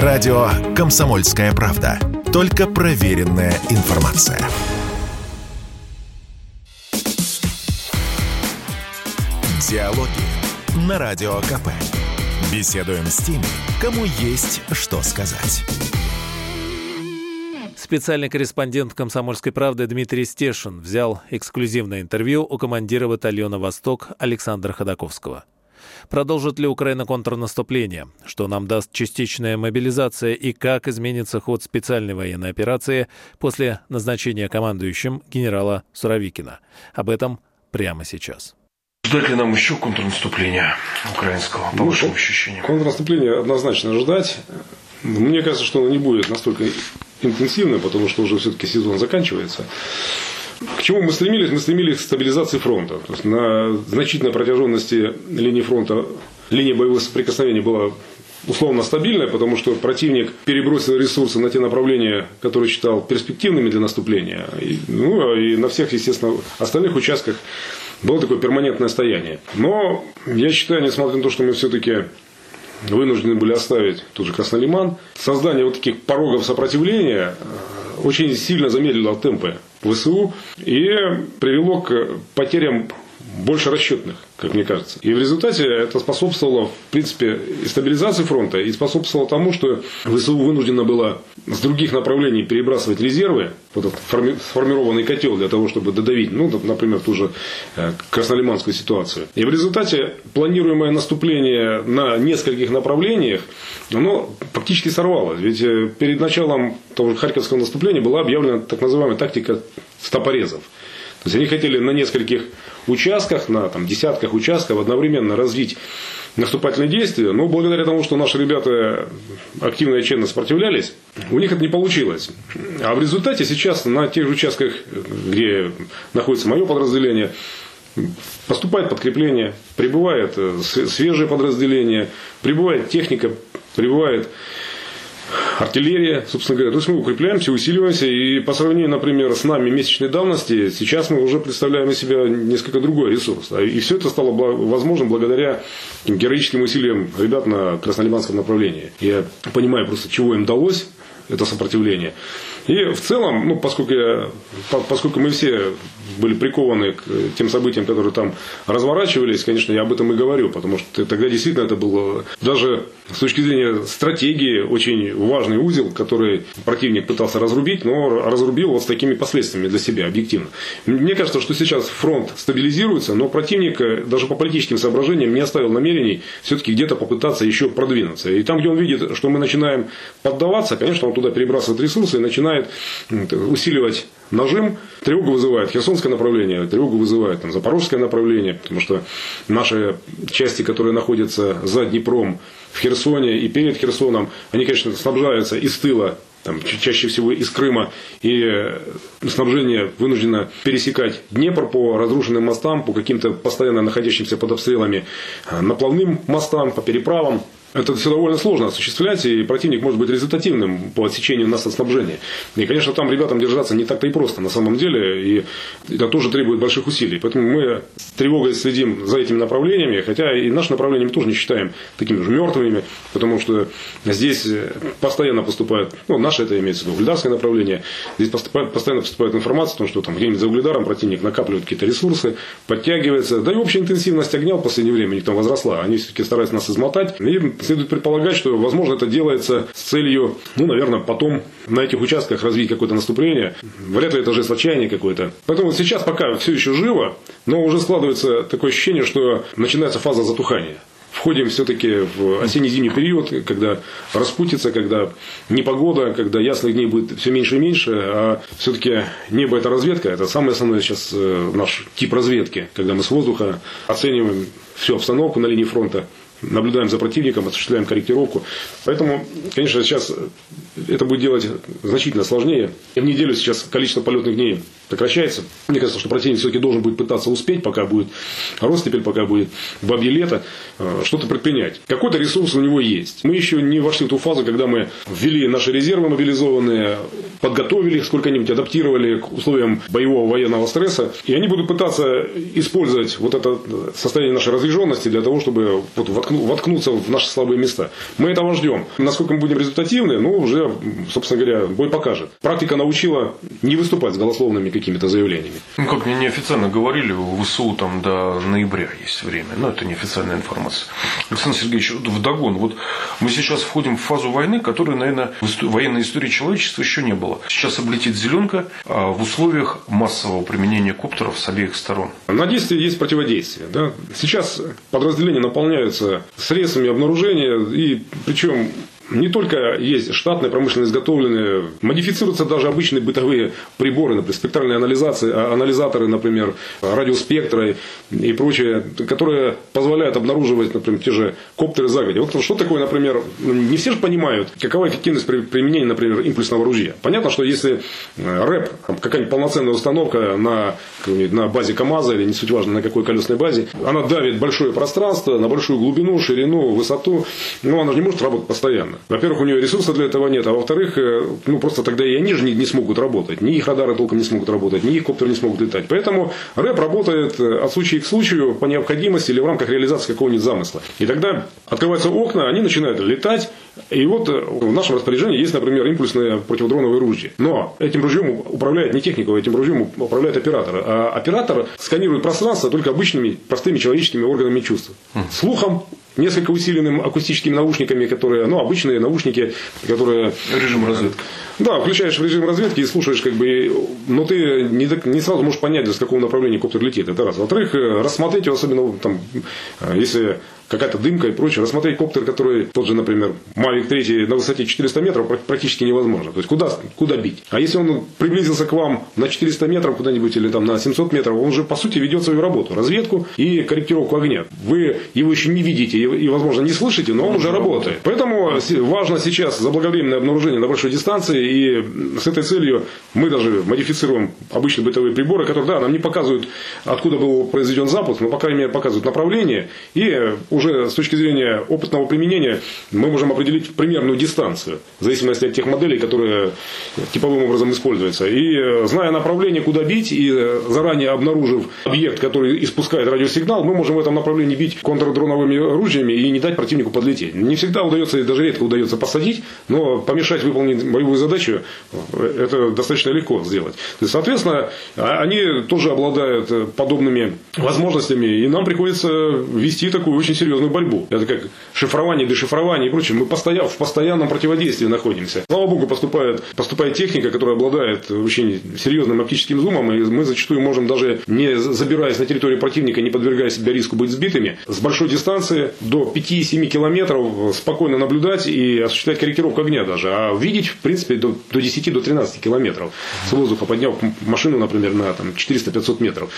Радио «Комсомольская правда». Только проверенная информация. Диалоги на Радио КП. Беседуем с теми, кому есть что сказать. Специальный корреспондент «Комсомольской правды» Дмитрий Стешин взял эксклюзивное интервью у командира батальона «Восток» Александра Ходаковского. Продолжит ли Украина контрнаступление? Что нам даст частичная мобилизация и как изменится ход специальной военной операции после назначения командующим генерала Суровикина? Об этом прямо сейчас. Ждать ли нам еще контрнаступления украинского, по ну, вашим ощущениям? Контрнаступление однозначно ждать. Мне кажется, что оно не будет настолько интенсивным, потому что уже все-таки сезон заканчивается. К чему мы стремились? Мы стремились к стабилизации фронта. То есть на значительной протяженности линии фронта линия боевого соприкосновения была условно стабильная, потому что противник перебросил ресурсы на те направления, которые считал перспективными для наступления. И, ну, и на всех, естественно, остальных участках было такое перманентное стояние. Но я считаю, несмотря на то, что мы все-таки вынуждены были оставить тот же Краснолиман, создание вот таких порогов сопротивления очень сильно замедлило темпы ВСУ и привело к потерям больше расчетных, как мне кажется. И в результате это способствовало, в принципе, и стабилизации фронта, и способствовало тому, что ВСУ вынуждено было с других направлений перебрасывать резервы, вот этот сформированный котел для того, чтобы додавить, ну, например, ту же э, краснолиманскую ситуацию. И в результате планируемое наступление на нескольких направлениях, оно фактически сорвалось. Ведь э, перед началом того же Харьковского наступления была объявлена так называемая тактика стопорезов. То есть они хотели на нескольких участках, на там, десятках участков одновременно развить наступательные действия, но благодаря тому, что наши ребята активно и честно сопротивлялись, у них это не получилось. А в результате сейчас на тех же участках, где находится мое подразделение, поступает подкрепление, прибывает э, свежее подразделение, прибывает техника, прибывает артиллерия, собственно говоря. То есть мы укрепляемся, усиливаемся. И по сравнению, например, с нами месячной давности, сейчас мы уже представляем из себя несколько другой ресурс. И все это стало возможным благодаря героическим усилиям ребят на Краснолиманском направлении. Я понимаю просто, чего им удалось это сопротивление. И в целом, ну, поскольку, я, поскольку мы все были прикованы к тем событиям, которые там разворачивались, конечно, я об этом и говорю, потому что тогда действительно это было даже с точки зрения стратегии очень важный узел, который противник пытался разрубить, но разрубил вот с такими последствиями для себя объективно. Мне кажется, что сейчас фронт стабилизируется, но противник даже по политическим соображениям не оставил намерений все-таки где-то попытаться еще продвинуться. И там, где он видит, что мы начинаем поддаваться, конечно, он туда перебрасывает ресурсы и начинает усиливать нажим. Тревогу вызывает Херсонское направление, тревогу вызывает там, Запорожское направление, потому что наши части, которые находятся за Днепром, в Херсоне и перед Херсоном, они, конечно, снабжаются из тыла там, чаще всего из Крыма, и снабжение вынуждено пересекать Днепр по разрушенным мостам, по каким-то постоянно находящимся под обстрелами э, наплавным мостам, по переправам. Это все довольно сложно осуществлять, и противник может быть результативным по отсечению нас от снабжения. И, конечно, там ребятам держаться не так-то и просто на самом деле, и это тоже требует больших усилий. Поэтому мы с тревогой следим за этими направлениями, хотя и наше направление мы тоже не считаем такими же мертвыми, потому что здесь постоянно поступает, ну, наше это имеется в виду, угледарское направление, здесь поступает, постоянно поступает информация о том, что там где-нибудь за угледаром противник накапливает какие-то ресурсы, подтягивается, да и общая интенсивность огня в последнее время у них там возросла, они все-таки стараются нас измотать, и следует предполагать, что, возможно, это делается с целью, ну, наверное, потом на этих участках развить какое-то наступление. Вряд ли это жест отчаяния какой-то. Поэтому сейчас пока все еще живо, но уже складывается такое ощущение, что начинается фаза затухания входим все-таки в осенне-зимний период, когда распутится, когда непогода, когда ясных дней будет все меньше и меньше, а все-таки небо это разведка, это самый основной сейчас э, наш тип разведки, когда мы с воздуха оцениваем всю обстановку на линии фронта, наблюдаем за противником, осуществляем корректировку. Поэтому, конечно, сейчас это будет делать значительно сложнее. И в неделю сейчас количество полетных дней сокращается. Мне кажется, что противник все-таки должен будет пытаться успеть, пока будет рост теперь, пока будет бабье лето, э, что-то предпринять. Какой-то ресурс у него есть. Мы еще не вошли в ту фазу, когда мы ввели наши резервы мобилизованные, подготовили их сколько-нибудь, адаптировали к условиям боевого военного стресса. И они будут пытаться использовать вот это состояние нашей разряженности для того, чтобы вот воткнуться в наши слабые места. Мы этого ждем. Насколько мы будем результативны, ну, уже, собственно говоря, бой покажет. Практика научила не выступать с голословными какими-то заявлениями. Ну, как мне неофициально говорили, в ВСУ там до ноября есть время. Но это неофициальная информация. Александр Сергеевич, вдогон, вот мы сейчас входим в фазу войны, которой, наверное, в военной истории человечества еще не было. Сейчас облетит зеленка а в условиях массового применения коптеров с обеих сторон. На действие есть противодействие. Да? Сейчас подразделения наполняются средствами обнаружения, и причем не только есть штатные, промышленно изготовленные, модифицируются даже обычные бытовые приборы, например, спектральные анализации, а, анализаторы, например, радиоспектра и прочее, которые позволяют обнаруживать, например, те же коптеры загоди. Вот что такое, например, не все же понимают, какова эффективность применения, например, импульсного ружья. Понятно, что если э, рэп, какая-нибудь полноценная установка на, на базе КАМАЗа или не суть важно на какой колесной базе, она давит большое пространство, на большую глубину, ширину, высоту, но она же не может работать постоянно. Во-первых, у нее ресурса для этого нет, а во-вторых, э, ну просто тогда и они же не, не смогут работать. Ни их радары толком не смогут работать, ни их коптеры не смогут летать. Поэтому рэп работает э, от случая к случаю по необходимости или в рамках реализации какого-нибудь замысла. И тогда открываются окна, они начинают летать. И вот э, в нашем распоряжении есть, например, импульсное противодроновое ружье. Но этим ружьем управляет не техника, этим ружьем управляет оператор. А оператор сканирует пространство только обычными простыми человеческими органами чувств. Слухом, несколько усиленным акустическими наушниками, которые, ну, обычные наушники, которые... Режим разведки. Да, включаешь в режим разведки и слушаешь, как бы, но ты не, не сразу можешь понять, с какого направления коптер летит. Это раз. Во-вторых, э, рассмотреть его, особенно там, э, если какая-то дымка и прочее. Рассмотреть коптер, который тот же, например, Mavic 3 на высоте 400 метров практически невозможно. То есть куда, куда бить? А если он приблизился к вам на 400 метров куда-нибудь или там на 700 метров, он же по сути ведет свою работу, разведку и корректировку огня. Вы его еще не видите и, возможно, не слышите, но он уже работает. Поэтому важно сейчас заблаговременное обнаружение на большой дистанции и с этой целью мы даже модифицируем обычные бытовые приборы, которые, да, нам не показывают, откуда был произведен запуск, но, по крайней мере, показывают направление и уже уже с точки зрения опытного применения мы можем определить примерную дистанцию, в зависимости от тех моделей, которые типовым образом используются. И э, зная направление, куда бить, и э, заранее обнаружив объект, который испускает радиосигнал, мы можем в этом направлении бить контрдроновыми ружьями и не дать противнику подлететь. Не всегда удается, и даже редко удается посадить, но помешать выполнить боевую задачу э, это достаточно легко сделать. Соответственно, а, они тоже обладают подобными возможностями, и нам приходится вести такую очень серьезную серьезную борьбу. Это как шифрование, дешифрование и прочее. Мы постоянно, в постоянном противодействии находимся. Слава богу, поступает, поступает техника, которая обладает очень серьезным оптическим зумом, и мы зачастую можем даже не забираясь на территорию противника, не подвергая себя риску быть сбитыми, с большой дистанции до 5-7 километров спокойно наблюдать и осуществлять корректировку огня даже. А видеть, в принципе, до, до 10-13 до километров с воздуха, подняв машину, например, на 400-500 метров.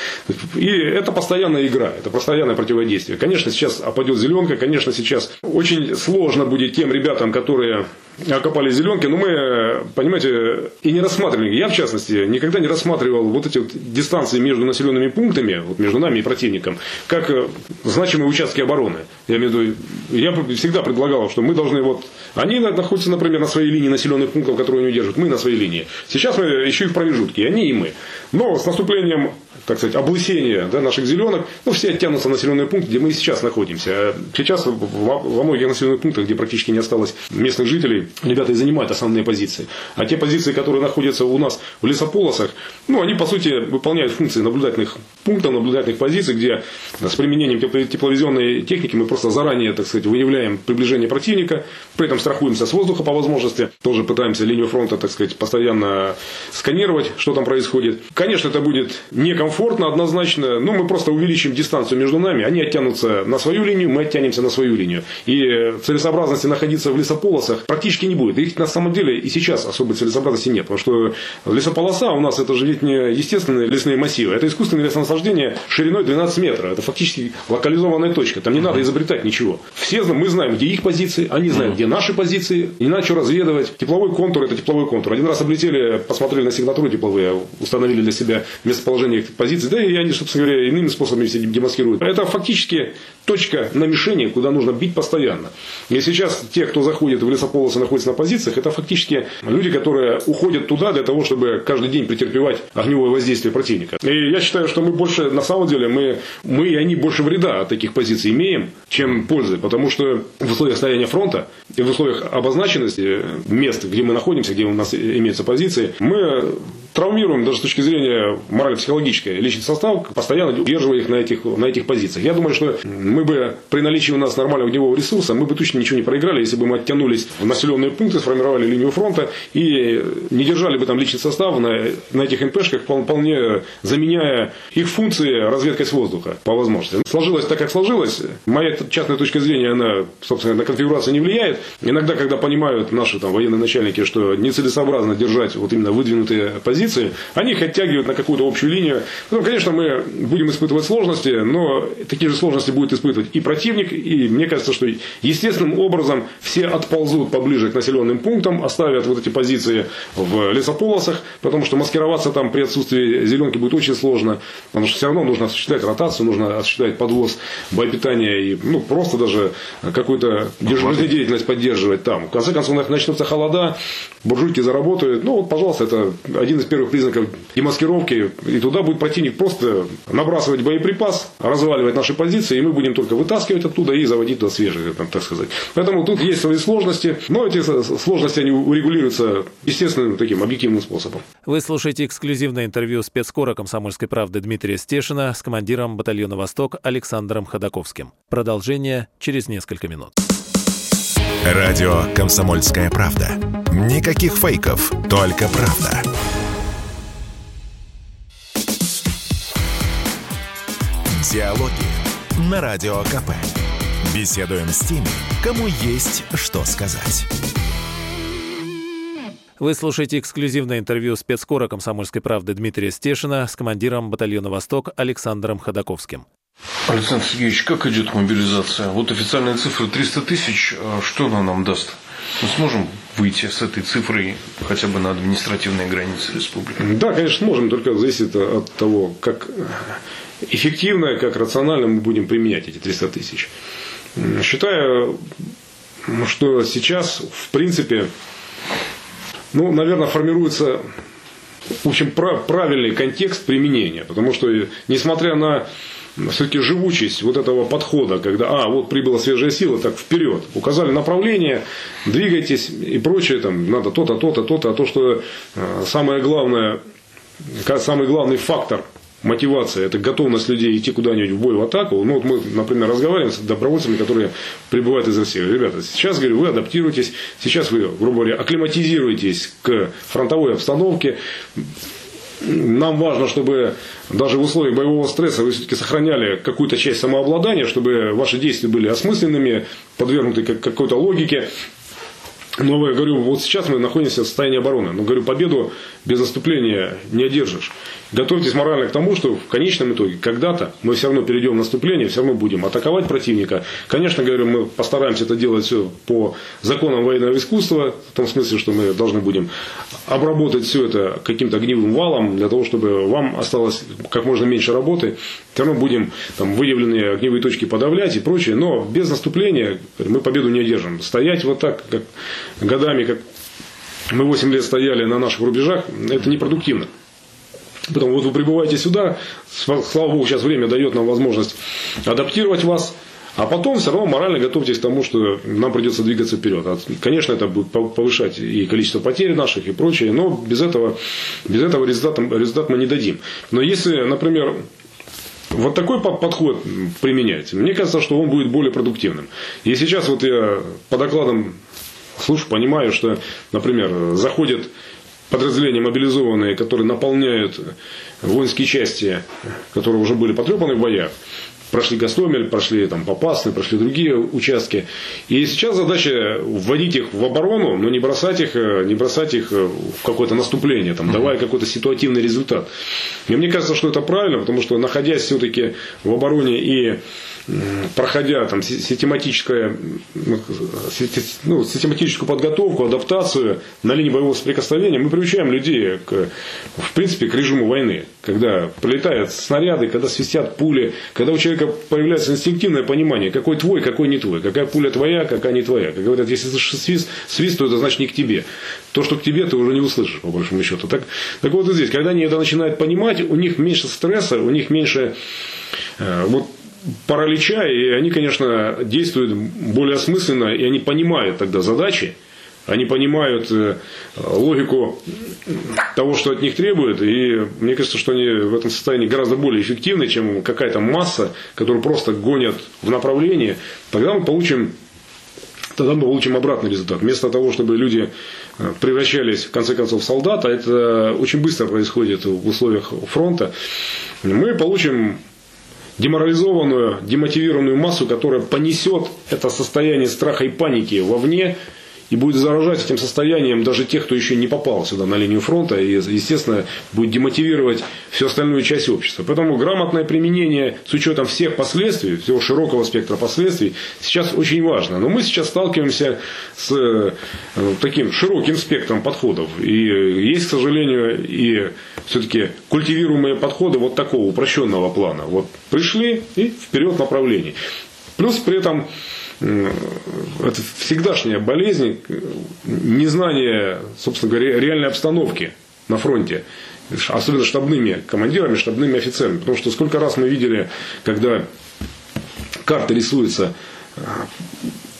И это постоянная игра, это постоянное противодействие. Конечно, сейчас опадет зеленка, конечно, сейчас очень сложно будет тем ребятам, которые окопали зеленки, но мы, понимаете, и не рассматривали. Я, в частности, никогда не рассматривал вот эти вот дистанции между населенными пунктами, вот между нами и противником, как э, значимые участки обороны. Я имею в виду, я всегда предлагал, что мы должны вот... Они находятся, например, на своей линии населенных пунктов, которые они удерживают, мы на своей линии. Сейчас мы еще и в промежутке, и они, и мы. Но с наступлением так сказать, облысения да, наших зеленок, ну, все оттянутся в населенные пункты, где мы и сейчас находимся. Сейчас во многих населенных пунктах, где практически не осталось местных жителей, ребята и занимают основные позиции. А те позиции, которые находятся у нас в лесополосах, ну, они, по сути, выполняют функции наблюдательных пунктов, наблюдательных позиций, где с применением тепловизионной техники мы просто заранее, так сказать, выявляем приближение противника, при этом страхуемся с воздуха по возможности, тоже пытаемся линию фронта, так сказать, постоянно сканировать, что там происходит. Конечно, это будет некомфортно, комфортно, однозначно. Ну, мы просто увеличим дистанцию между нами. Они оттянутся на свою линию, мы оттянемся на свою линию. И целесообразности находиться в лесополосах практически не будет. Их на самом деле и сейчас особой целесообразности нет. Потому что лесополоса у нас это же ведь не естественные лесные массивы. Это искусственное лесонасаждение шириной 12 метров. Это фактически локализованная точка. Там не надо изобретать ничего. Все мы знаем, где их позиции, они знают, где наши позиции. Не надо что разведывать. Тепловой контур – это тепловой контур. Один раз облетели, посмотрели на сигнатуры тепловые, установили для себя местоположение их позиций, да и они, собственно говоря, иными способами себя демаскируют. Это фактически точка на мишени, куда нужно бить постоянно. И сейчас те, кто заходит в лесополосы, находятся на позициях, это фактически люди, которые уходят туда для того, чтобы каждый день претерпевать огневое воздействие противника. И я считаю, что мы больше, на самом деле, мы, мы и они больше вреда от таких позиций имеем, чем пользы. Потому что в условиях стояния фронта и в условиях обозначенности мест, где мы находимся, где у нас имеются позиции, мы травмируем даже с точки зрения морально-психологической личный состав, постоянно удерживая их на этих, на этих позициях. Я думаю, что мы бы при наличии у нас нормального огневого ресурса, мы бы точно ничего не проиграли, если бы мы оттянулись в населенные пункты, сформировали линию фронта и не держали бы там личный состав на, на этих НПшках, вполне заменяя их функции разведкой с воздуха по возможности. Сложилось так, как сложилось. Моя частная точка зрения, она, собственно, на конфигурацию не влияет. Иногда, когда понимают наши там, военные начальники, что нецелесообразно держать вот именно выдвинутые позиции, позиции, они их оттягивают на какую-то общую линию. Ну, конечно, мы будем испытывать сложности, но такие же сложности будет испытывать и противник, и мне кажется, что естественным образом все отползут поближе к населенным пунктам, оставят вот эти позиции в лесополосах, потому что маскироваться там при отсутствии зеленки будет очень сложно, потому что все равно нужно осуществлять ротацию, нужно осуществлять подвоз боепитания и ну, просто даже какую-то жизнедеятельность поддерживать там. В конце концов, начнутся холода, буржуйки заработают. Ну, вот, пожалуйста, это один из первых признаков демаскировки. И туда будет противник просто набрасывать боеприпас, разваливать наши позиции, и мы будем только вытаскивать оттуда и заводить туда свежие, так сказать. Поэтому тут есть свои сложности, но эти сложности они урегулируются естественным таким объективным способом. Вы слушаете эксклюзивное интервью спецкора «Комсомольской правды» Дмитрия Стешина с командиром батальона «Восток» Александром Ходаковским. Продолжение через несколько минут. Радио «Комсомольская правда». Никаких фейков, только правда. Диалоги на Радио КП. Беседуем с теми, кому есть что сказать. Вы слушаете эксклюзивное интервью спецкора «Комсомольской правды» Дмитрия Стешина с командиром батальона «Восток» Александром Ходаковским. Александр Сергеевич, как идет мобилизация? Вот официальная цифра 300 тысяч. А что она нам даст? Мы сможем выйти с этой цифрой хотя бы на административные границы республики? Да, конечно, сможем, только зависит от того, как эффективно, как рационально мы будем применять эти 300 тысяч. Считаю, что сейчас, в принципе, ну, наверное, формируется в общем, правильный контекст применения. Потому что, несмотря на все-таки живучесть вот этого подхода, когда, а, вот прибыла свежая сила, так вперед, указали направление, двигайтесь и прочее, там, надо то-то, то-то, то-то, а то, что э, самое главное, самый главный фактор мотивация, это готовность людей идти куда-нибудь в бой, в атаку. Ну, вот мы, например, разговариваем с добровольцами, которые прибывают из России. Ребята, сейчас, говорю, вы адаптируетесь, сейчас вы, грубо говоря, акклиматизируетесь к фронтовой обстановке. Нам важно, чтобы даже в условиях боевого стресса вы все-таки сохраняли какую-то часть самообладания, чтобы ваши действия были осмысленными, подвергнуты какой-то логике. Но я говорю, вот сейчас мы находимся в состоянии обороны. Но говорю, победу без наступления не одержишь. Готовьтесь морально к тому, что в конечном итоге когда-то мы все равно перейдем в наступление, все равно будем атаковать противника. Конечно, говорю, мы постараемся это делать все по законам военного искусства, в том смысле, что мы должны будем обработать все это каким-то огневым валом, для того, чтобы вам осталось как можно меньше работы. Все равно будем там, выявленные огневые точки подавлять и прочее. Но без наступления мы победу не одержим. Стоять вот так, как годами, как мы 8 лет стояли на наших рубежах, это непродуктивно. Потом вот вы прибываете сюда, слава богу, сейчас время дает нам возможность адаптировать вас, а потом все равно морально готовьтесь к тому, что нам придется двигаться вперед. Конечно, это будет повышать и количество потерь наших и прочее, но без этого, без этого результата, результат мы не дадим. Но если, например, вот такой подход применять, мне кажется, что он будет более продуктивным. И сейчас вот я по докладам слушаю, понимаю, что, например, заходят подразделения мобилизованные, которые наполняют воинские части, которые уже были потрепаны в боях, прошли Гастомель, прошли там Попасны, прошли другие участки. И сейчас задача вводить их в оборону, но не бросать их, не бросать их в какое-то наступление, там, давая какой-то ситуативный результат. И мне кажется, что это правильно, потому что находясь все-таки в обороне и проходя там систематическое, ну, систематическую подготовку, адаптацию на линии боевого соприкосновения, мы приучаем людей, к, в принципе, к режиму войны. Когда прилетают снаряды, когда свистят пули, когда у человека появляется инстинктивное понимание, какой твой, какой не твой, какая пуля твоя, какая не твоя. Как говорят, если свист, свист, то это значит не к тебе. То, что к тебе, ты уже не услышишь, по большому счету. Так, так вот и здесь, когда они это начинают понимать, у них меньше стресса, у них меньше э, вот паралича, и они, конечно, действуют более осмысленно, и они понимают тогда задачи, они понимают э, логику того, что от них требуют, и мне кажется, что они в этом состоянии гораздо более эффективны, чем какая-то масса, которую просто гонят в направлении. Тогда мы получим тогда мы получим обратный результат. Вместо того, чтобы люди э, превращались в конце концов в солдата, это очень быстро происходит в условиях фронта, мы получим деморализованную, демотивированную массу, которая понесет это состояние страха и паники вовне, и будет заражать этим состоянием даже тех, кто еще не попал сюда на линию фронта, и, естественно, будет демотивировать всю остальную часть общества. Поэтому грамотное применение с учетом всех последствий, всего широкого спектра последствий, сейчас очень важно. Но мы сейчас сталкиваемся с э, таким широким спектром подходов. И есть, к сожалению, и все-таки культивируемые подходы вот такого упрощенного плана. Вот пришли и вперед направлений. Плюс при этом это всегдашняя болезнь, незнание, собственно говоря, реальной обстановки на фронте. Особенно штабными командирами, штабными офицерами. Потому что сколько раз мы видели, когда карта рисуется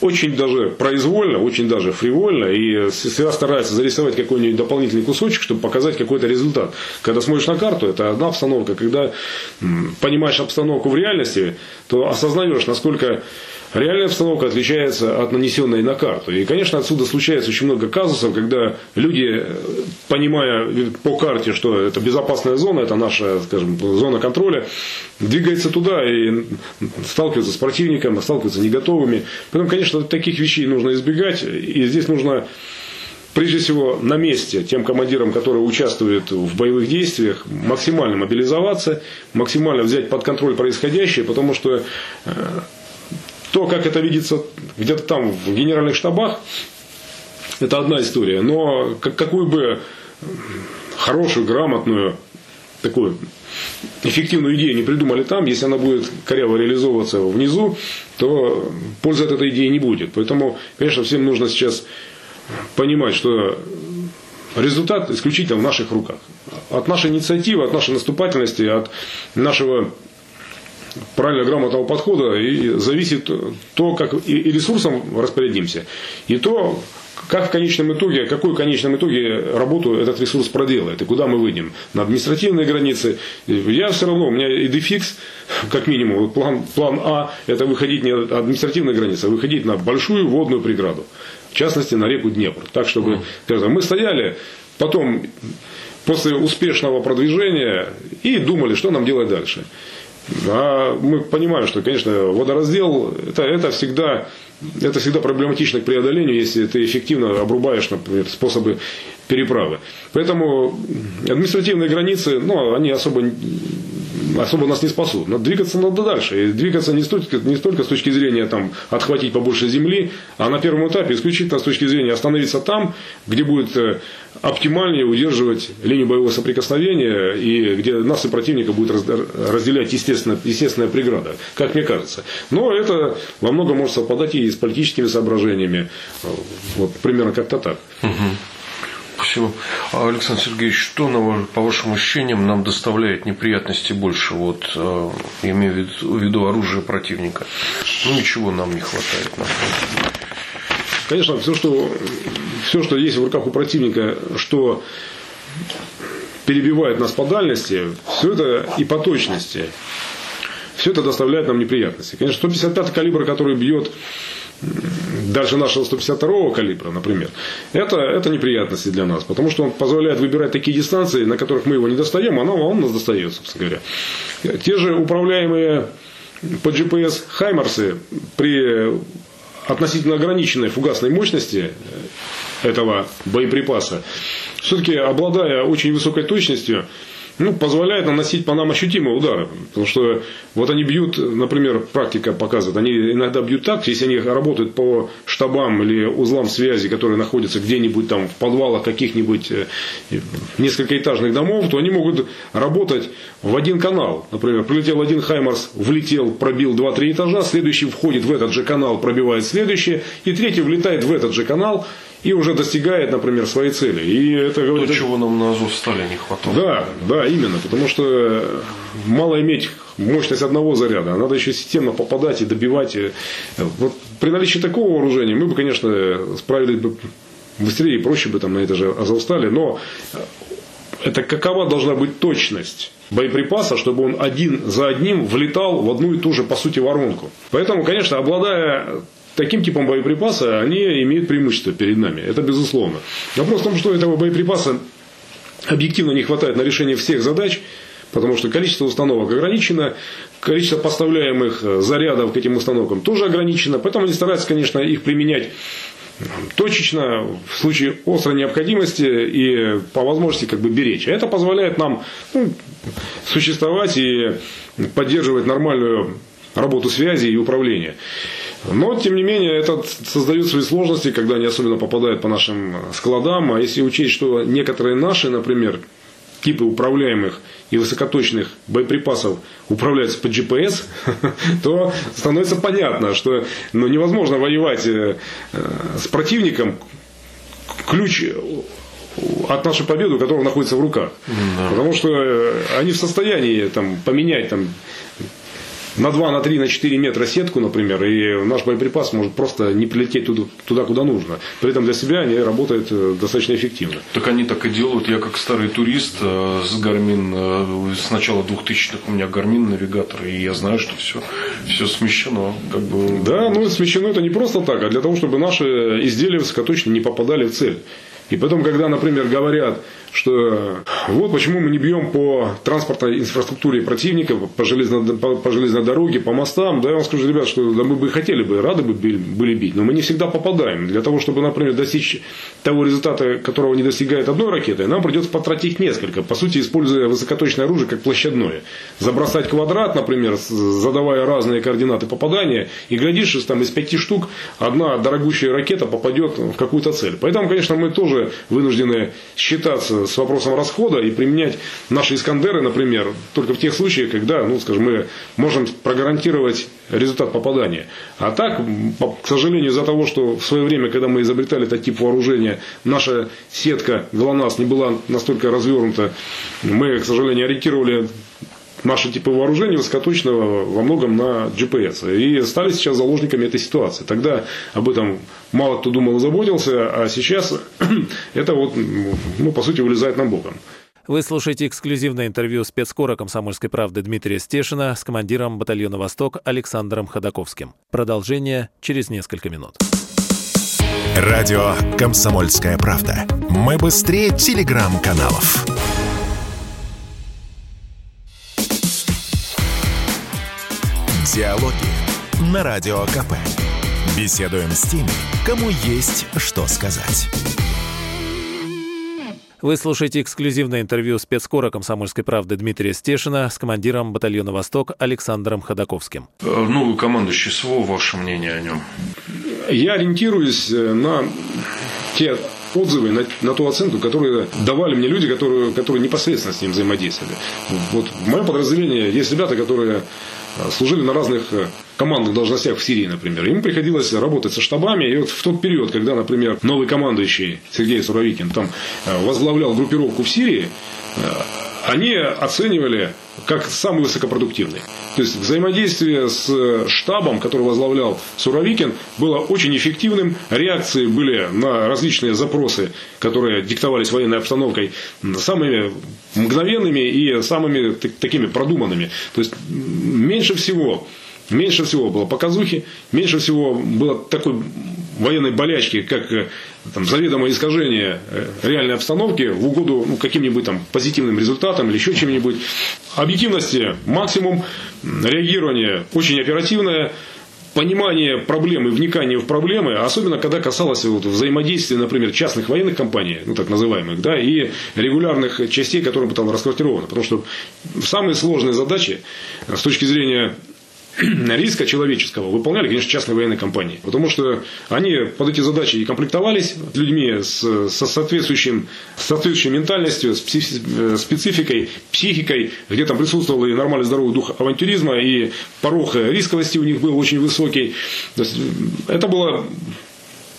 очень даже произвольно, очень даже фривольно, и всегда старается зарисовать какой-нибудь дополнительный кусочек, чтобы показать какой-то результат. Когда смотришь на карту, это одна обстановка. Когда понимаешь обстановку в реальности, то осознаешь, насколько Реальная обстановка отличается от нанесенной на карту. И, конечно, отсюда случается очень много казусов, когда люди, понимая по карте, что это безопасная зона, это наша, скажем, зона контроля, двигаются туда и сталкиваются с противником, сталкиваются не готовыми. Поэтому, конечно, таких вещей нужно избегать. И здесь нужно прежде всего на месте тем командирам, которые участвуют в боевых действиях, максимально мобилизоваться, максимально взять под контроль происходящее, потому что то, как это видится где-то там в генеральных штабах, это одна история. Но какую бы хорошую, грамотную, такую эффективную идею не придумали там, если она будет коряво реализовываться внизу, то пользы от этой идеи не будет. Поэтому, конечно, всем нужно сейчас понимать, что результат исключительно в наших руках. От нашей инициативы, от нашей наступательности, от нашего правильно грамотного подхода и зависит то, как и ресурсом распорядимся, и то, как в конечном итоге, какой в конечном итоге работу этот ресурс проделает и куда мы выйдем? На административные границы. Я все равно, у меня идефикс, как минимум, план, план А, это выходить не на административные границы, а выходить на большую водную преграду. В частности, на реку Днепр. Так, чтобы, скажем, мы стояли, потом, после успешного продвижения, и думали, что нам делать дальше. А мы понимаем, что, конечно, водораздел это, это, всегда, это всегда проблематично к преодолению, если ты эффективно обрубаешь например, способы переправы. Поэтому административные границы, ну, они особо особо нас не спасут. Но двигаться надо дальше. И двигаться не столько, не столько с точки зрения там, отхватить побольше земли, а на первом этапе исключительно с точки зрения остановиться там, где будет э, оптимальнее удерживать линию боевого соприкосновения и где нас и противника будет разделять естественно, естественная преграда, как мне кажется. Но это во многом может совпадать и с политическими соображениями. Вот примерно как-то так. Угу. Спасибо. А, Александр Сергеевич, что, по вашим ощущениям, нам доставляет неприятности больше, вот, э, имея в виду оружие противника? Ну, ничего нам не хватает. Конечно, все что, все, что есть в руках у противника, что перебивает нас по дальности, все это и по точности, все это доставляет нам неприятности. Конечно, 155 калибр, который бьет дальше нашего 152 калибра, например, это, это неприятности для нас, потому что он позволяет выбирать такие дистанции, на которых мы его не достаем, а он нас достает, собственно говоря. Те же управляемые по GPS Хаймарсы при относительно ограниченной фугасной мощности этого боеприпаса, все-таки обладая очень высокой точностью, ну, позволяет наносить по нам ощутимые удары. Потому что вот они бьют, например, практика показывает, они иногда бьют так, если они работают по штабам или узлам связи, которые находятся где-нибудь там в подвалах каких-нибудь э, несколькоэтажных домов, то они могут работать в один канал. Например, прилетел один Хаймарс, влетел, пробил 2-3 этажа, следующий входит в этот же канал, пробивает следующий, и третий влетает в этот же канал, и уже достигает, например, своей цели. И это говорит... То, чего нам на Азовстале не хватало. Да, да, именно. Потому что мало иметь мощность одного заряда, а надо еще системно попадать и добивать. Вот при наличии такого вооружения мы бы, конечно, справились бы быстрее и проще бы там на это же Азовстале, но это какова должна быть точность боеприпаса, чтобы он один за одним влетал в одну и ту же, по сути, воронку. Поэтому, конечно, обладая таким типом боеприпаса они имеют преимущество перед нами. Это безусловно. Вопрос в том, что этого боеприпаса объективно не хватает на решение всех задач, потому что количество установок ограничено, количество поставляемых зарядов к этим установкам тоже ограничено, поэтому они стараются, конечно, их применять точечно, в случае острой необходимости и по возможности как бы беречь. это позволяет нам ну, существовать и поддерживать нормальную работу связи и управления. Но, тем не менее, это создает свои сложности, когда они особенно попадают по нашим складам. А если учесть, что некоторые наши, например, типы управляемых и высокоточных боеприпасов управляются по GPS, то становится понятно, что ну, невозможно воевать э, с противником, ключ от нашей победы, у которого находится в руках. Да. Потому что э, они в состоянии там, поменять там, на 2, на 3, на 4 метра сетку, например, и наш боеприпас может просто не прилететь туда, туда, куда нужно. При этом для себя они работают э, достаточно эффективно. Так они так и делают. Я как старый турист э, с Garmin, э, с начала 2000-х у меня Garmin навигатор, и я знаю, что все, все смещено. Как бы... Да, ну смещено это не просто так, а для того, чтобы наши изделия высокоточно не попадали в цель. И потом, когда, например, говорят, что вот почему мы не бьем по транспортной инфраструктуре противника, по железной, по, по железной дороге, по мостам, да, я вам скажу, ребят, что да, мы бы хотели бы, рады бы были бить, но мы не всегда попадаем. Для того, чтобы, например, достичь того результата, которого не достигает одной ракетой, нам придется потратить несколько, по сути, используя высокоточное оружие как площадное. Забросать квадрат, например, задавая разные координаты попадания, и глядишь, там из пяти штук одна дорогущая ракета попадет в какую-то цель. Поэтому, конечно, мы тоже вынуждены считаться с вопросом расхода и применять наши Искандеры, например, только в тех случаях, когда, ну, скажем, мы можем прогарантировать результат попадания. А так, к сожалению, из-за того, что в свое время, когда мы изобретали этот тип вооружения, наша сетка ГЛОНАСС не была настолько развернута, мы, к сожалению, ориентировали наши типы вооружения высокоточного во многом на GPS. И стали сейчас заложниками этой ситуации. Тогда об этом мало кто думал и заботился, а сейчас это вот, ну, по сути, вылезает нам боком. Вы слушаете эксклюзивное интервью спецкора «Комсомольской правды» Дмитрия Стешина с командиром батальона «Восток» Александром Ходаковским. Продолжение через несколько минут. Радио «Комсомольская правда». Мы быстрее телеграм-каналов. Диалоги на Радио КП. Беседуем с теми, кому есть что сказать. Вы слушаете эксклюзивное интервью спецкора «Комсомольской правды» Дмитрия Стешина с командиром батальона «Восток» Александром Ходаковским. Э, ну, командующий СВО, ваше мнение о нем? Я ориентируюсь э, на те отзывы, на, на ту оценку, которую давали мне люди, которые, которые непосредственно с ним взаимодействовали. Вот в моем подразделении есть ребята, которые служили на разных э, командных должностях в Сирии, например. Им приходилось работать со штабами. И вот в тот период, когда, например, новый командующий Сергей Суровикин там э, возглавлял группировку в Сирии, они оценивали как самый высокопродуктивный. То есть взаимодействие с штабом, который возглавлял Суровикин, было очень эффективным. Реакции были на различные запросы, которые диктовались военной обстановкой, самыми мгновенными и самыми такими продуманными. То есть меньше всего Меньше всего было показухи, меньше всего было такой военной болячки, как э, там, заведомое искажение э, реальной обстановки в угоду ну, каким-нибудь там позитивным результатам или еще чем-нибудь. Объективности максимум, реагирование очень оперативное, понимание проблемы, вникание в проблемы, особенно когда касалось вот взаимодействия, например, частных военных компаний, ну так называемых, да, и регулярных частей, которые там расквартированы. Потому что самые сложные задачи с точки зрения риска человеческого выполняли, конечно, частные военные компании. Потому что они под эти задачи и комплектовались людьми с, со соответствующим, соответствующей ментальностью, с спецификой, психикой, где там присутствовал и нормальный здоровый дух авантюризма, и порог рисковости у них был очень высокий. То есть, это было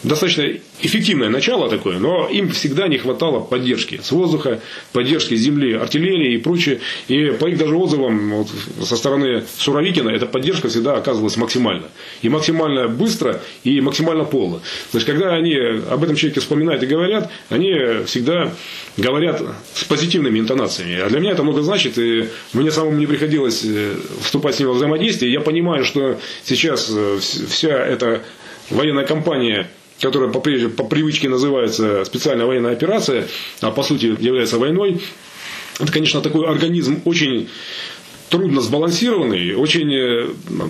достаточно эффективное начало такое, но им всегда не хватало поддержки с воздуха, поддержки земли, артиллерии и прочее. И по их даже отзывам вот, со стороны Суровикина эта поддержка всегда оказывалась максимально. И максимально быстро, и максимально полно. Есть, когда они об этом человеке вспоминают и говорят, они всегда говорят с позитивными интонациями. А для меня это много значит, и мне самому не приходилось э, вступать с ним в взаимодействие. Я понимаю, что сейчас э, вся эта военная кампания которая по, по привычке называется специальная военная операция, а по сути является войной, это, конечно, такой организм очень трудно сбалансированный, очень э,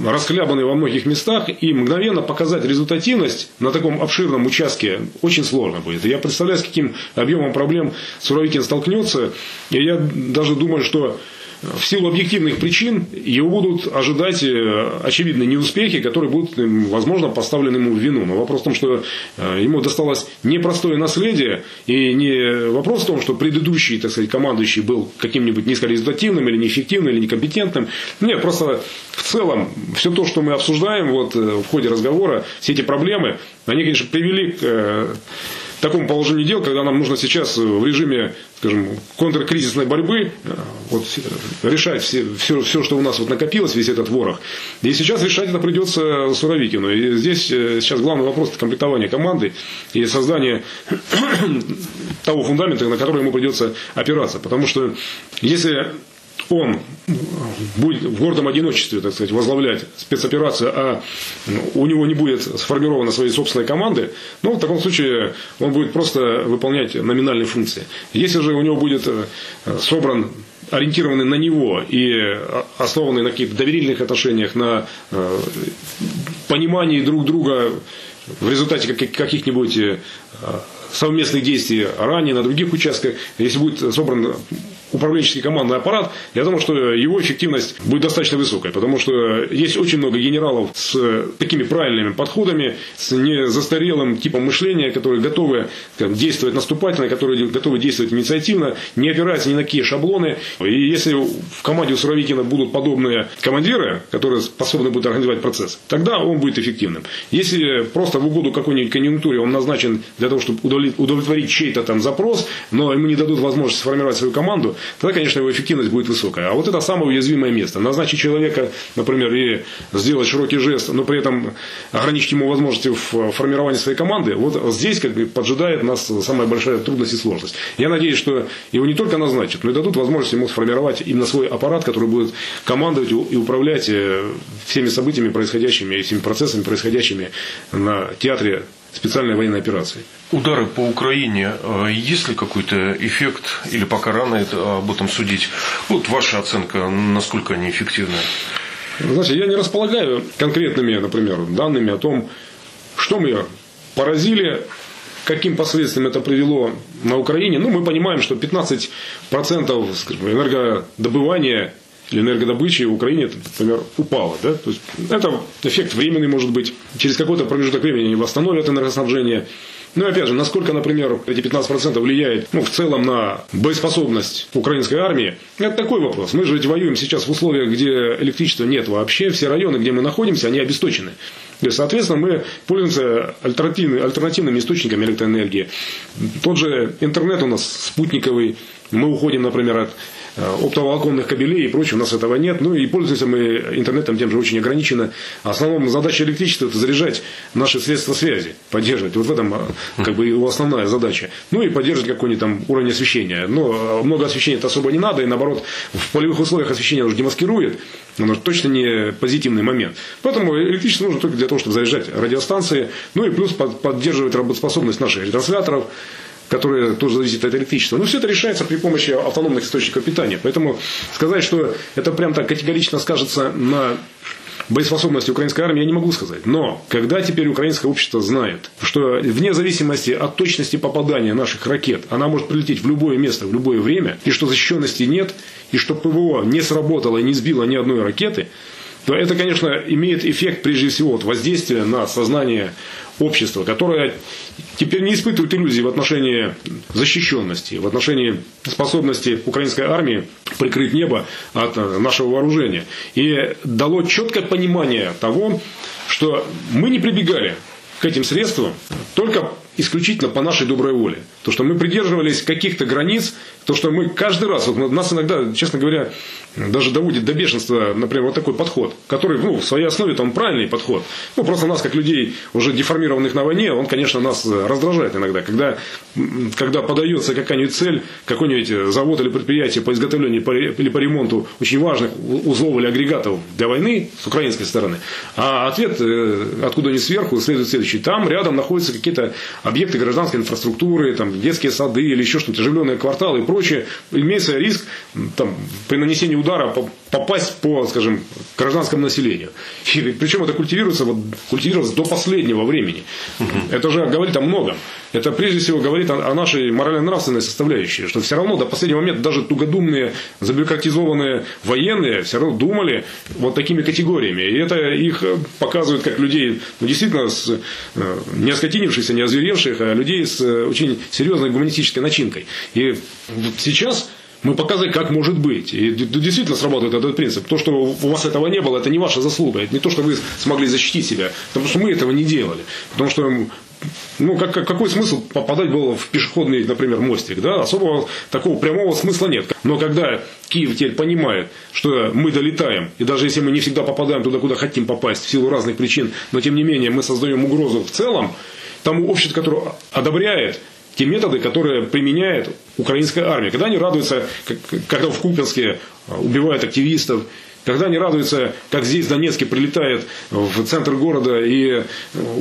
расхлябанный во многих местах, и мгновенно показать результативность на таком обширном участке очень сложно будет. Я представляю, с каким объемом проблем Суровикин столкнется, и я даже думаю, что в силу объективных причин его будут ожидать э, очевидные неуспехи, которые будут, возможно, поставлены ему в вину. Но вопрос в том, что э, ему досталось непростое наследие, и не вопрос в том, что предыдущий, так сказать, командующий был каким-нибудь низкорезультативным или неэффективным, или некомпетентным. Нет, просто в целом все то, что мы обсуждаем вот, э, в ходе разговора, все эти проблемы, они, конечно, привели к такому положению дел, когда нам нужно сейчас в режиме, скажем, контркризисной борьбы э, вот, решать все, все, все, что у нас вот накопилось, весь этот ворох. И сейчас решать это придется Суровикину. И здесь э, сейчас главный вопрос это комплектование команды и создание того фундамента, на который ему придется опираться. Потому что если он будет в гордом одиночестве, так сказать, возглавлять спецоперацию, а у него не будет сформировано своей собственной команды, ну, в таком случае он будет просто выполнять номинальные функции. Если же у него будет э, собран ориентированный на него и э, основанный на каких-то доверительных отношениях, на э, понимании друг друга в результате каких-нибудь совместных действий ранее на других участках, если будет собран управленческий командный аппарат, я думаю, что его эффективность будет достаточно высокой, потому что есть очень много генералов с такими правильными подходами, с незастарелым типом мышления, которые готовы действовать наступательно, которые готовы действовать инициативно, не опираются ни на какие шаблоны. И если в команде у Суровикина будут подобные командиры, которые способны будут организовать процесс, тогда он будет эффективным. Если просто в угоду какой-нибудь конъюнктуре он назначен для того, чтобы удовлетворить чей-то там запрос, но ему не дадут возможность сформировать свою команду, тогда, конечно, его эффективность будет высокая. А вот это самое уязвимое место. Назначить человека, например, и сделать широкий жест, но при этом ограничить ему возможности в формировании своей команды, вот здесь как бы поджидает нас самая большая трудность и сложность. Я надеюсь, что его не только назначат, но и дадут возможность ему сформировать именно свой аппарат, который будет командовать и управлять э, всеми событиями происходящими и всеми процессами происходящими на театре специальной военной операции. Удары по Украине, э, есть ли какой-то эффект или пока рано это, об этом судить? Вот ваша оценка, насколько они эффективны? Знаете, я не располагаю конкретными, например, данными о том, что мы поразили, каким последствиям это привело на Украине. Ну, мы понимаем, что 15% скажем, энергодобывания или энергодобычи в Украине, например, упала. Да? То есть, это эффект временный может быть. Через какой-то промежуток времени они восстановят энергоснабжение. Ну и опять же, насколько, например, эти 15% влияет ну, в целом на боеспособность украинской армии, это такой вопрос. Мы же ведь воюем сейчас в условиях, где электричества нет вообще. Все районы, где мы находимся, они обесточены. И, соответственно, мы пользуемся альтернативными, альтернативными источниками электроэнергии. Тот же интернет у нас спутниковый. Мы уходим, например, от оптоволоконных кабелей и прочего, у нас этого нет. Ну и пользуемся мы интернетом тем же очень ограниченно. Основная задача электричества – это заряжать наши средства связи, поддерживать. Вот в этом э, как бы его основная задача. Ну и поддерживать какой-нибудь там уровень освещения. Но э, много освещения это особо не надо, и наоборот, в полевых условиях освещение уже демаскирует, но точно не позитивный момент. Поэтому электричество нужно только для того, чтобы заряжать радиостанции, ну и плюс поддерживать работоспособность наших ретрансляторов, которые тоже зависят от электричества. Но все это решается при помощи автономных источников питания. Поэтому сказать, что это прям так категорично скажется на боеспособности украинской армии, я не могу сказать. Но когда теперь украинское общество знает, что вне зависимости от точности попадания наших ракет, она может прилететь в любое место, в любое время, и что защищенности нет, и что ПВО не сработало и не сбило ни одной ракеты, то это, конечно, имеет эффект, прежде всего, вот, воздействия на сознание общества, которое теперь не испытывает иллюзий в отношении защищенности, в отношении способности украинской армии прикрыть небо от нашего вооружения. И дало четкое понимание того, что мы не прибегали к этим средствам только исключительно по нашей доброй воле. То, что мы придерживались каких-то границ, то, что мы каждый раз, вот нас иногда, честно говоря, даже доводит до бешенства, например, вот такой подход, который, ну, в своей основе там правильный подход. Ну, просто нас, как людей, уже деформированных на войне, он, конечно, нас раздражает иногда. Когда, когда подается какая-нибудь цель, какой-нибудь завод или предприятие по изготовлению или по ремонту очень важных узлов или агрегатов для войны с украинской стороны, а ответ, э, откуда не сверху, следует следующий. Там рядом находятся какие-то объекты гражданской инфраструктуры, там, детские сады или еще что-то, оживленные кварталы и прочее, имеется риск там, при нанесении удара попасть по, скажем, гражданскому населению. И, причем это культивируется, вот, культивируется до последнего времени. Угу. Это же говорит о многом. Это прежде всего говорит о, о нашей морально-нравственной составляющей, что все равно до последнего момента даже тугодумные, забюрократизованные военные все равно думали вот такими категориями. И это их показывает как людей, ну, действительно, с, э, не оскотинившихся, не озверевших, а людей с э, очень серьезной гуманистической начинкой. И сейчас мы показали, как может быть. И действительно срабатывает этот принцип. То, что у вас этого не было, это не ваша заслуга. Это не то, что вы смогли защитить себя. Потому что мы этого не делали. Потому что ну, как, как, какой смысл попадать было в пешеходный, например, мостик? Да? Особого такого прямого смысла нет. Но когда Киев теперь понимает, что мы долетаем, и даже если мы не всегда попадаем туда, куда хотим попасть, в силу разных причин, но тем не менее мы создаем угрозу в целом, тому обществу, которое одобряет те методы, которые применяет украинская армия. Когда они радуются, когда в Купинске убивают активистов, когда они радуются, как здесь в Донецке прилетает в центр города и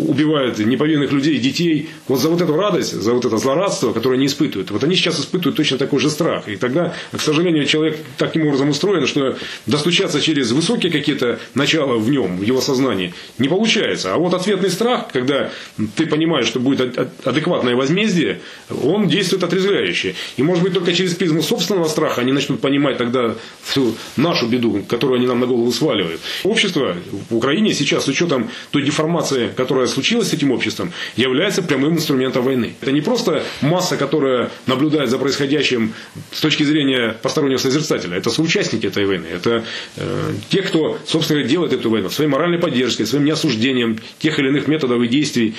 убивает неповинных людей, детей, вот за вот эту радость, за вот это злорадство, которое они испытывают, вот они сейчас испытывают точно такой же страх. И тогда, к сожалению, человек таким образом устроен, что достучаться через высокие какие-то начала в нем, в его сознании, не получается. А вот ответный страх, когда ты понимаешь, что будет адекватное возмездие, он действует отрезвляюще. И может быть только через призму собственного страха они начнут понимать тогда всю нашу беду, которую которую они нам на голову сваливают. Общество в Украине сейчас, с учетом той деформации, которая случилась с этим обществом, является прямым инструментом войны. Это не просто масса, которая наблюдает за происходящим с точки зрения постороннего созерцателя. Это соучастники этой войны. Это э, те, кто, собственно, делает эту войну своей моральной поддержкой, своим неосуждением тех или иных методов и действий.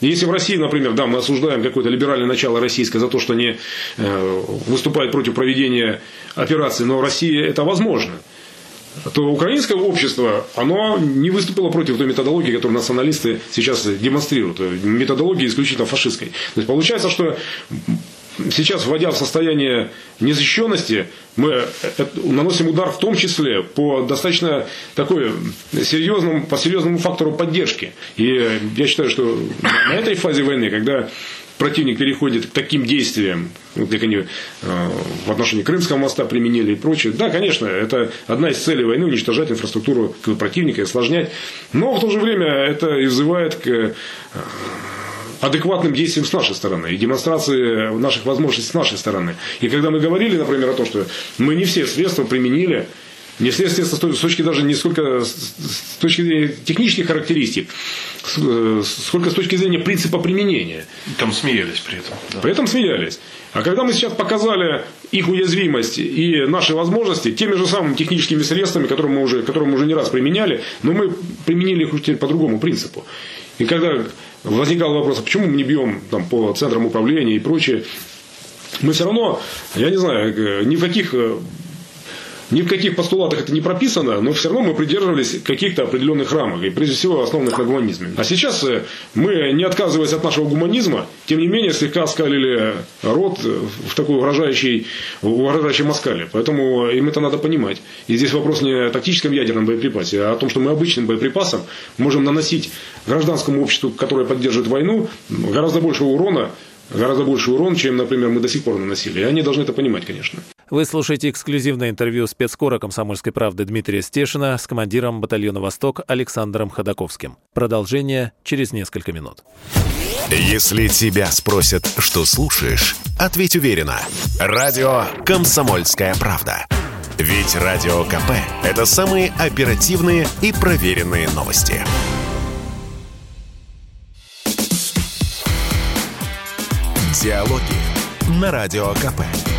Если в России, например, да, мы осуждаем какое-то либеральное начало российское за то, что они э, выступают против проведения операции, но в России это возможно то украинское общество, оно не выступило против той методологии, которую националисты сейчас демонстрируют. Методологии исключительно фашистской. То есть получается, что сейчас, вводя в состояние незащищенности, мы наносим удар в том числе по достаточно такой серьезному, по серьезному фактору поддержки. И я считаю, что на этой фазе войны, когда противник переходит к таким действиям, вот как они э, в отношении Крымского моста применили и прочее. Да, конечно, это одна из целей войны уничтожать инфраструктуру противника, осложнять. Но в то же время это и к э, адекватным действиям с нашей стороны и демонстрации наших возможностей с нашей стороны. И когда мы говорили, например, о том, что мы не все средства применили не вследствие с точки даже не сколько с точки зрения технических характеристик, сколько с точки зрения принципа применения. Там смеялись при этом. Да. При этом смеялись. А когда мы сейчас показали их уязвимость и наши возможности теми же самыми техническими средствами, которые мы уже, которые мы уже не раз применяли, но мы применили их теперь по другому принципу. И когда возникал вопрос, а почему мы не бьем там, по центрам управления и прочее, мы все равно, я не знаю, э, ни в каких э, ни в каких постулатах это не прописано, но все равно мы придерживались каких-то определенных рамок, и прежде всего основанных на гуманизме. А сейчас э, мы, не отказываясь от нашего гуманизма, тем не менее слегка скалили рот в такой угрожающей, угрожающей маскале. Поэтому им это надо понимать. И здесь вопрос не о тактическом ядерном боеприпасе, а о том, что мы обычным боеприпасом можем наносить гражданскому обществу, которое поддерживает войну, гораздо больше урона, гораздо больше урон, чем, например, мы до сих пор наносили. И они должны это понимать, конечно. Вы слушаете эксклюзивное интервью спецкора «Комсомольской правды» Дмитрия Стешина с командиром батальона «Восток» Александром Ходаковским. Продолжение через несколько минут. Если тебя спросят, что слушаешь, ответь уверенно. Радио «Комсомольская правда». Ведь Радио КП – это самые оперативные и проверенные новости. Диалоги на Радио КП.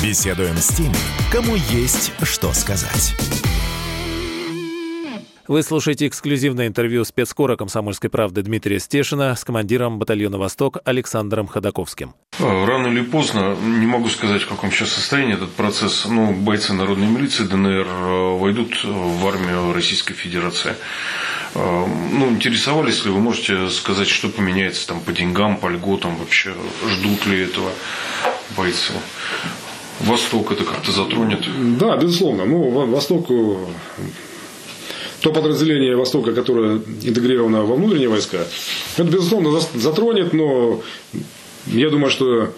Беседуем с теми, кому есть что сказать. Вы слушаете эксклюзивное интервью спецкора «Комсомольской правды» Дмитрия Стешина с командиром батальона «Восток» Александром Ходаковским. Рано или поздно, не могу сказать, в каком сейчас состоянии этот процесс, но бойцы народной милиции ДНР э, войдут в армию Российской Федерации. Э, ну, интересовались ли вы, можете сказать, что поменяется там по деньгам, по льготам, вообще ждут ли этого бойцы? Восток это как-то затронет? Да, безусловно. Ну, Восток то подразделение Востока, которое интегрировано во внутренние войска, это, безусловно, затронет, но я думаю, что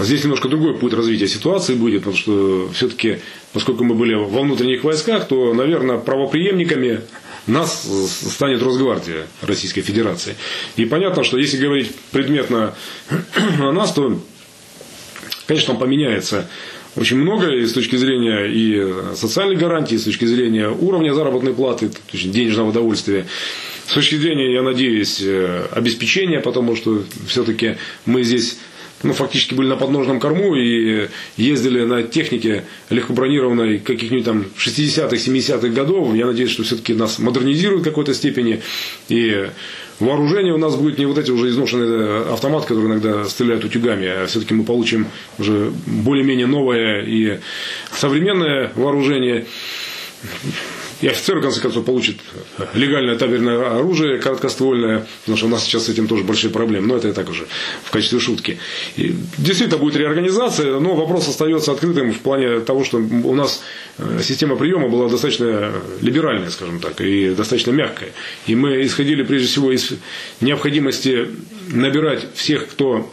здесь немножко другой путь развития ситуации будет, потому что все-таки, поскольку мы были во внутренних войсках, то, наверное, правоприемниками нас станет Росгвардия Российской Федерации. И понятно, что если говорить предметно о нас, то Конечно, там поменяется очень многое с точки зрения и социальных гарантий, с точки зрения уровня заработной платы, денежного удовольствия. С точки зрения, я надеюсь, э, обеспечения, потому что все-таки мы здесь ну, фактически были на подножном корму и ездили на технике легкобронированной каких-нибудь там 60-х, 70-х годов. Я надеюсь, что все-таки нас модернизируют в какой-то степени. И вооружение у нас будет не вот эти уже изношенные автоматы, которые иногда стреляют утюгами, а все-таки мы получим уже более-менее новое и современное вооружение и офицер, в конце концов, получит легальное табельное оружие короткоствольное, потому что у нас сейчас с этим тоже большие проблемы, но это я так уже в качестве шутки. И действительно будет реорганизация, но вопрос остается открытым в плане того, что у нас э, система приема была достаточно либеральная, скажем так, и достаточно мягкая. И мы исходили прежде всего из необходимости набирать всех, кто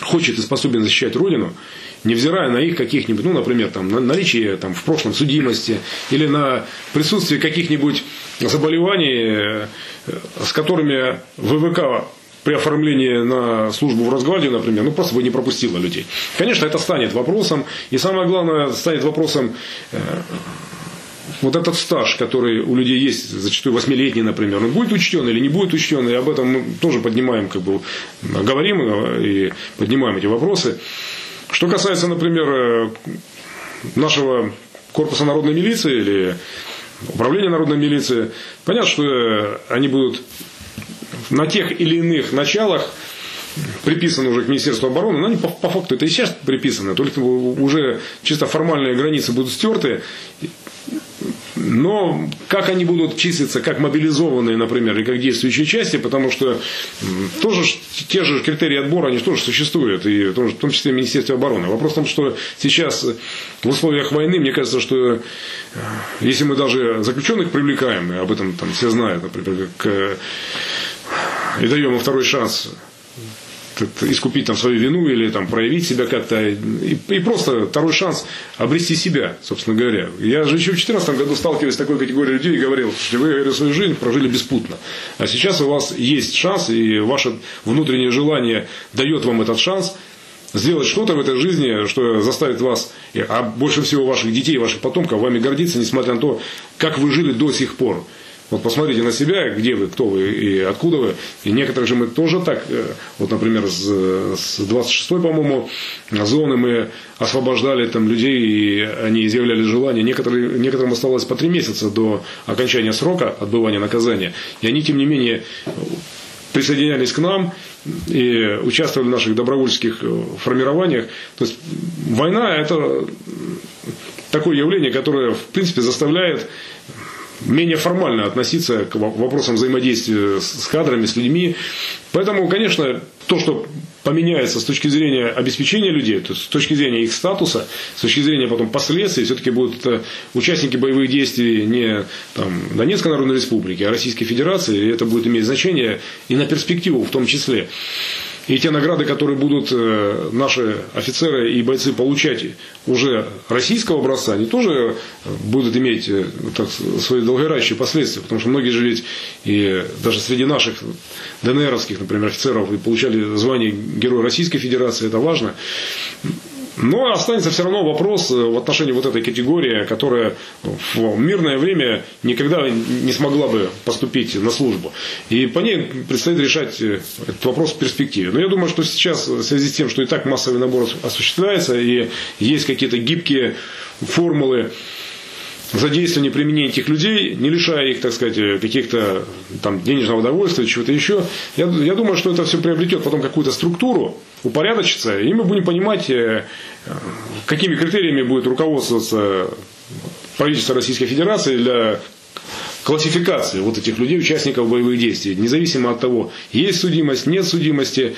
хочет и способен защищать Родину, невзирая на их каких-нибудь, ну, например, там, на наличие там, в прошлом судимости или на присутствие каких-нибудь заболеваний, э, с которыми ВВК при оформлении на службу в Росгвардию, например, ну просто бы не пропустила людей. Конечно, это станет вопросом, и самое главное, станет вопросом э, вот этот стаж, который у людей есть, зачастую восьмилетний, например, он будет учтен или не будет учтен, и об этом мы тоже поднимаем, как бы, говорим э, и поднимаем эти вопросы. Что касается, например, э, нашего корпуса народной милиции или управления народной милиции, понятно, что э, они будут на тех или иных началах приписаны уже к Министерству обороны, но они по, по факту это и сейчас приписаны, только уже чисто формальные границы будут стерты, но как они будут числиться как мобилизованные, например, и как действующие части, потому что тоже те же критерии отбора, они тоже существуют, и в том числе в Министерстве обороны. Вопрос в том, что сейчас в условиях войны, мне кажется, что э, если мы даже заключенных привлекаем, и об этом там все знают, например, как, и даем им второй шанс искупить там свою вину или там проявить себя как-то и, и просто второй шанс обрести себя, собственно говоря. Я же еще в 2014 году сталкиваюсь с такой категорией людей и говорил, что вы говорю, свою жизнь прожили беспутно. А сейчас у вас есть шанс, и ваше внутреннее желание дает вам этот шанс сделать что-то в этой жизни, что заставит вас, а больше всего ваших детей, ваших потомков, вами гордиться, несмотря на то, как вы жили до сих пор. Вот посмотрите на себя, где вы, кто вы и откуда вы. И некоторых же мы тоже так, э, вот, например, с, с 26-й, по-моему, зоны мы освобождали там людей, и они изъявляли желание. Некоторые, некоторым осталось по три месяца до окончания срока отбывания наказания. И они, тем не менее, присоединялись к нам и участвовали в наших добровольческих э, формированиях. То есть война – это такое явление, которое, в принципе, заставляет менее формально относиться к вопросам взаимодействия с кадрами, с людьми. Поэтому, конечно, то, что поменяется с точки зрения обеспечения людей, то есть с точки зрения их статуса, с точки зрения потом последствий, все-таки будут э, участники боевых действий не там, Донецкой Народной Республики, а Российской Федерации, и это будет иметь значение и на перспективу в том числе. И те награды, которые будут э, наши офицеры и бойцы получать уже российского образца, они тоже будут иметь э, так, свои долгоиграющие последствия. Потому что многие же ведь и даже среди наших ДНРовских, например, офицеров получали звание Героя Российской Федерации, это важно. Но останется все равно вопрос э, в отношении вот этой категории, которая в мирное время никогда не смогла бы поступить на службу. И по ней предстоит решать э, этот вопрос в перспективе. Но я думаю, что сейчас в связи с тем, что и так массовый набор осуществляется, и есть какие-то гибкие формулы задействование применения этих людей, не лишая их, так сказать, каких-то там денежного удовольствия, чего-то еще, я, я думаю, что это все приобретет потом какую-то структуру, упорядочится, и мы будем понимать, э, какими критериями будет руководствоваться правительство Российской Федерации для классификации вот этих людей, участников боевых действий, независимо от того, есть судимость, нет судимости.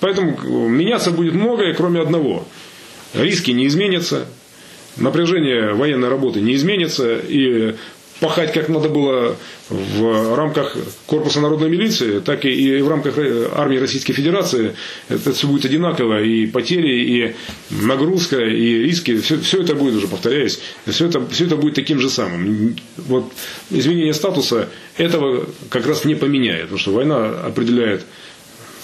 Поэтому меняться будет многое, кроме одного. Риски не изменятся, напряжение военной работы не изменится, и пахать как надо было в рамках корпуса народной милиции, так и в рамках армии Российской Федерации. Это все будет одинаково, и потери, и нагрузка, и риски, все, все это будет уже, повторяюсь, все это, все это будет таким же самым. Вот изменение статуса этого как раз не поменяет, потому что война определяет,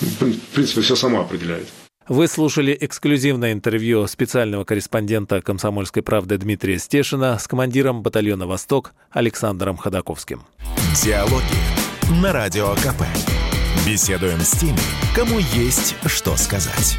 в принципе, все сама определяет. Вы слушали эксклюзивное интервью специального корреспондента «Комсомольской правды» Дмитрия Стешина с командиром батальона «Восток» Александром Ходаковским. Диалоги на Радио КП. Беседуем с теми, кому есть что сказать.